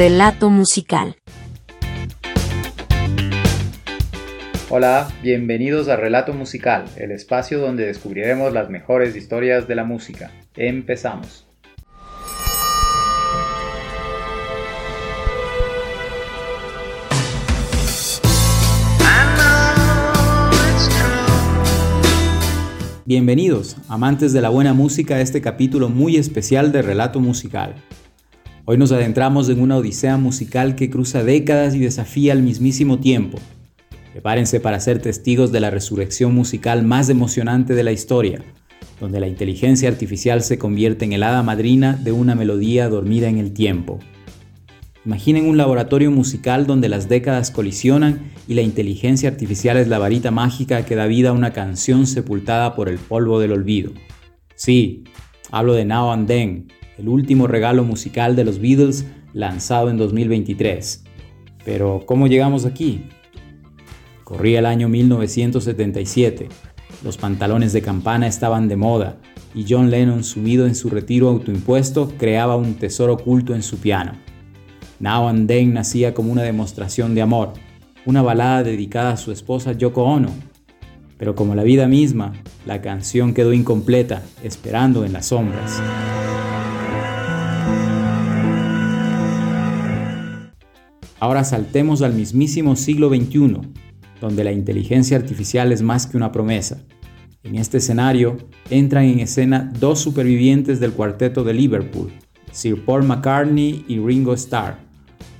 Relato musical. Hola, bienvenidos a Relato Musical, el espacio donde descubriremos las mejores historias de la música. Empezamos. Bienvenidos, amantes de la buena música, a este capítulo muy especial de Relato Musical. Hoy nos adentramos en una odisea musical que cruza décadas y desafía al mismísimo tiempo. Prepárense para ser testigos de la resurrección musical más emocionante de la historia, donde la inteligencia artificial se convierte en el hada madrina de una melodía dormida en el tiempo. Imaginen un laboratorio musical donde las décadas colisionan y la inteligencia artificial es la varita mágica que da vida a una canción sepultada por el polvo del olvido. Sí, hablo de Now and Then, el último regalo musical de los Beatles lanzado en 2023. Pero, ¿cómo llegamos aquí? Corría el año 1977, los pantalones de campana estaban de moda y John Lennon, sumido en su retiro autoimpuesto, creaba un tesoro oculto en su piano. Now and Then nacía como una demostración de amor, una balada dedicada a su esposa Yoko Ono. Pero como la vida misma, la canción quedó incompleta, esperando en las sombras. Ahora saltemos al mismísimo siglo XXI, donde la inteligencia artificial es más que una promesa. En este escenario entran en escena dos supervivientes del cuarteto de Liverpool, Sir Paul McCartney y Ringo Starr,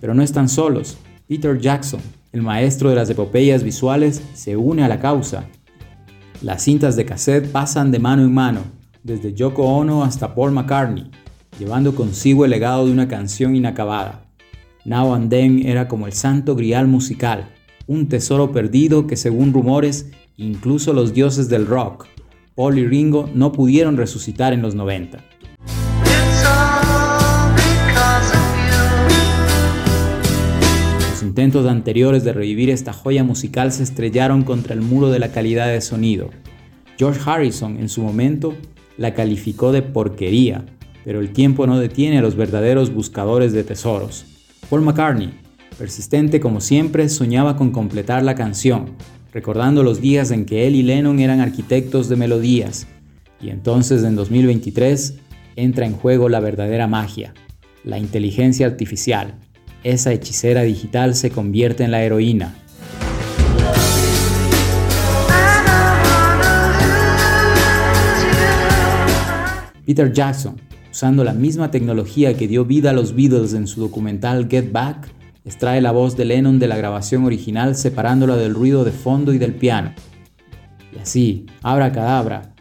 pero no están solos. Peter Jackson, el maestro de las epopeyas visuales, se une a la causa. Las cintas de cassette pasan de mano en mano, desde Yoko Ono hasta Paul McCartney, llevando consigo el legado de una canción inacabada. Now and Then era como el santo grial musical, un tesoro perdido que según rumores, incluso los dioses del rock, Paul y Ringo, no pudieron resucitar en los 90. intentos anteriores de revivir esta joya musical se estrellaron contra el muro de la calidad de sonido. George Harrison en su momento la calificó de porquería, pero el tiempo no detiene a los verdaderos buscadores de tesoros. Paul McCartney, persistente como siempre, soñaba con completar la canción, recordando los días en que él y Lennon eran arquitectos de melodías, y entonces en 2023 entra en juego la verdadera magia, la inteligencia artificial, esa hechicera digital se convierte en la heroína. Peter Jackson, usando la misma tecnología que dio vida a los Beatles en su documental Get Back, extrae la voz de Lennon de la grabación original separándola del ruido de fondo y del piano. Y así, abra cadabra,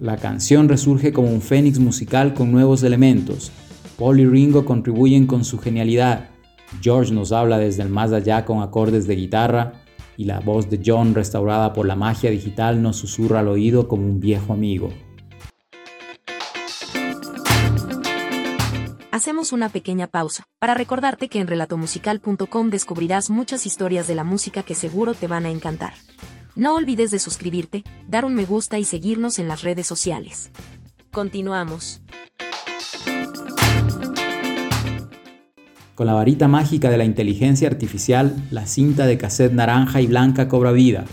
la canción resurge como un fénix musical con nuevos elementos. Paul y Ringo contribuyen con su genialidad, George nos habla desde el más allá con acordes de guitarra y la voz de John restaurada por la magia digital nos susurra al oído como un viejo amigo. Hacemos una pequeña pausa para recordarte que en relatomusical.com descubrirás muchas historias de la música que seguro te van a encantar. No olvides de suscribirte, dar un me gusta y seguirnos en las redes sociales. Continuamos. Con la varita mágica de la inteligencia artificial, la cinta de cassette naranja y blanca cobra vida.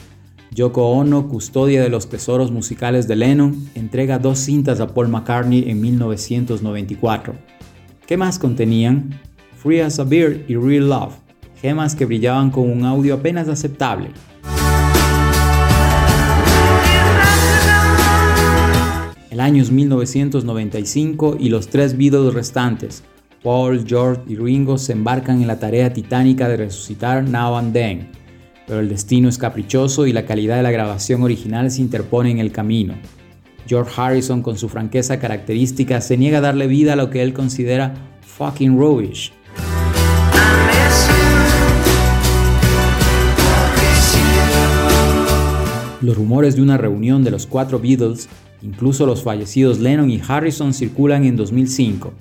Yoko Ono, custodia de los tesoros musicales de Lennon, entrega dos cintas a Paul McCartney en 1994. ¿Qué más contenían? Free as a Beer y Real Love, gemas que brillaban con un audio apenas aceptable. El año es 1995 y los tres Beatles restantes, Paul, George y Ringo se embarcan en la tarea titánica de resucitar Now and Then, pero el destino es caprichoso y la calidad de la grabación original se interpone en el camino. George Harrison, con su franqueza característica, se niega a darle vida a lo que él considera fucking rubbish. Los rumores de una reunión de los cuatro Beatles, incluso los fallecidos Lennon y Harrison, circulan en 2005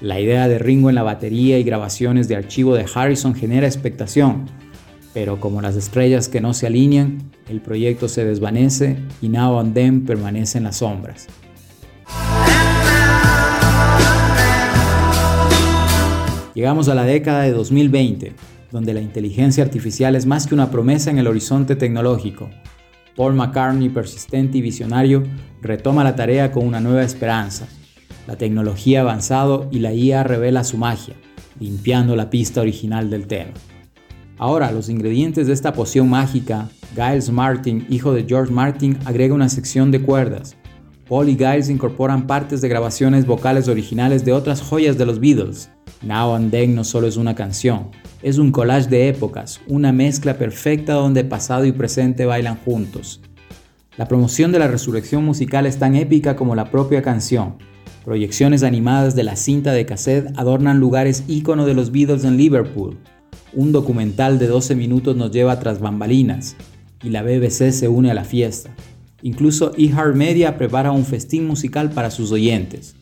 la idea de Ringo en la batería y grabaciones de archivo de Harrison genera expectación, pero como las estrellas que no se alinean, el proyecto se desvanece y Now and Then permanece en las sombras. Llegamos a la década de 2020, donde la inteligencia artificial es más que una promesa en el horizonte tecnológico. Paul McCartney, persistente y visionario, retoma la tarea con una nueva esperanza. La tecnología ha avanzado y la IA revela su magia, limpiando la pista original del tema. Ahora, los ingredientes de esta poción mágica, Giles Martin, hijo de George Martin, agrega una sección de cuerdas. Paul y Giles incorporan partes de grabaciones vocales originales de otras joyas de los Beatles. Now and Then no solo es una canción, es un collage de épocas, una mezcla perfecta donde pasado y presente bailan juntos. La promoción de la resurrección musical es tan épica como la propia canción. Proyecciones animadas de la cinta de cassette adornan lugares ícono de los Beatles en Liverpool, un documental de 12 minutos nos lleva tras bambalinas y la BBC se une a la fiesta. Incluso Media prepara un festín musical para sus oyentes.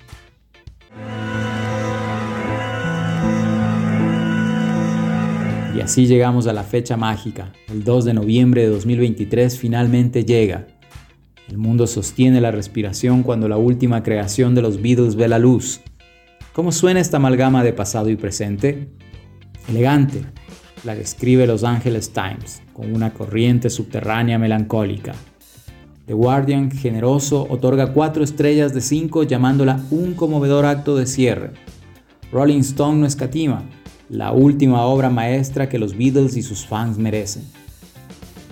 Y así llegamos a la fecha mágica. El 2 de noviembre de 2023 finalmente llega. El mundo sostiene la respiración cuando la última creación de los Beatles ve la luz. ¿Cómo suena esta amalgama de pasado y presente? Elegante, la describe Los Angeles Times, con una corriente subterránea melancólica. The Guardian, generoso, otorga cuatro estrellas de cinco llamándola un conmovedor acto de cierre. Rolling Stone no escatima, la última obra maestra que los Beatles y sus fans merecen.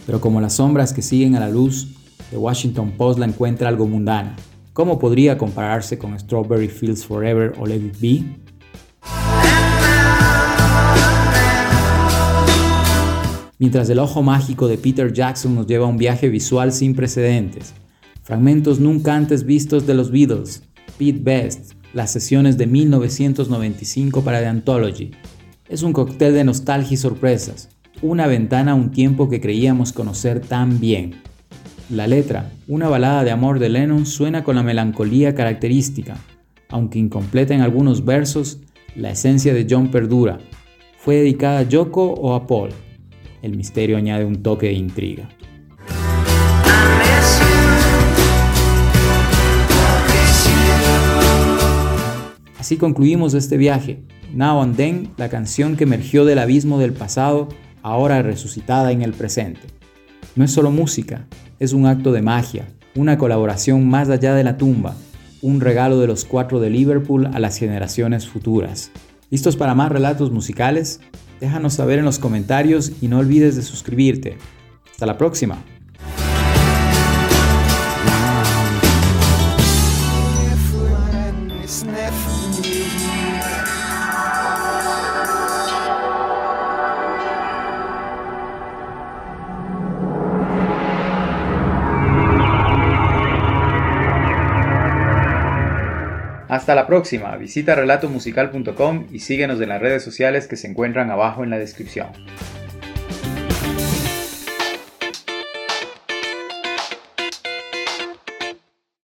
Pero como las sombras que siguen a la luz, The Washington Post la encuentra algo mundana. ¿Cómo podría compararse con Strawberry Fields Forever o Let It Be? Mientras el ojo mágico de Peter Jackson nos lleva a un viaje visual sin precedentes. Fragmentos nunca antes vistos de los Beatles, Pete Best, las sesiones de 1995 para The Anthology. Es un cóctel de nostalgia y sorpresas, una ventana a un tiempo que creíamos conocer tan bien. La letra, una balada de amor de Lennon, suena con la melancolía característica, aunque incompleta en algunos versos, la esencia de John perdura. ¿Fue dedicada a Yoko o a Paul? El misterio añade un toque de intriga. Así concluimos este viaje. Now and Then, la canción que emergió del abismo del pasado, ahora resucitada en el presente. No es solo música, es un acto de magia, una colaboración más allá de la tumba, un regalo de los cuatro de Liverpool a las generaciones futuras. ¿Listos para más relatos musicales? Déjanos saber en los comentarios y no olvides de suscribirte. Hasta la próxima. Hasta la próxima, visita relatomusical.com y síguenos en las redes sociales que se encuentran abajo en la descripción.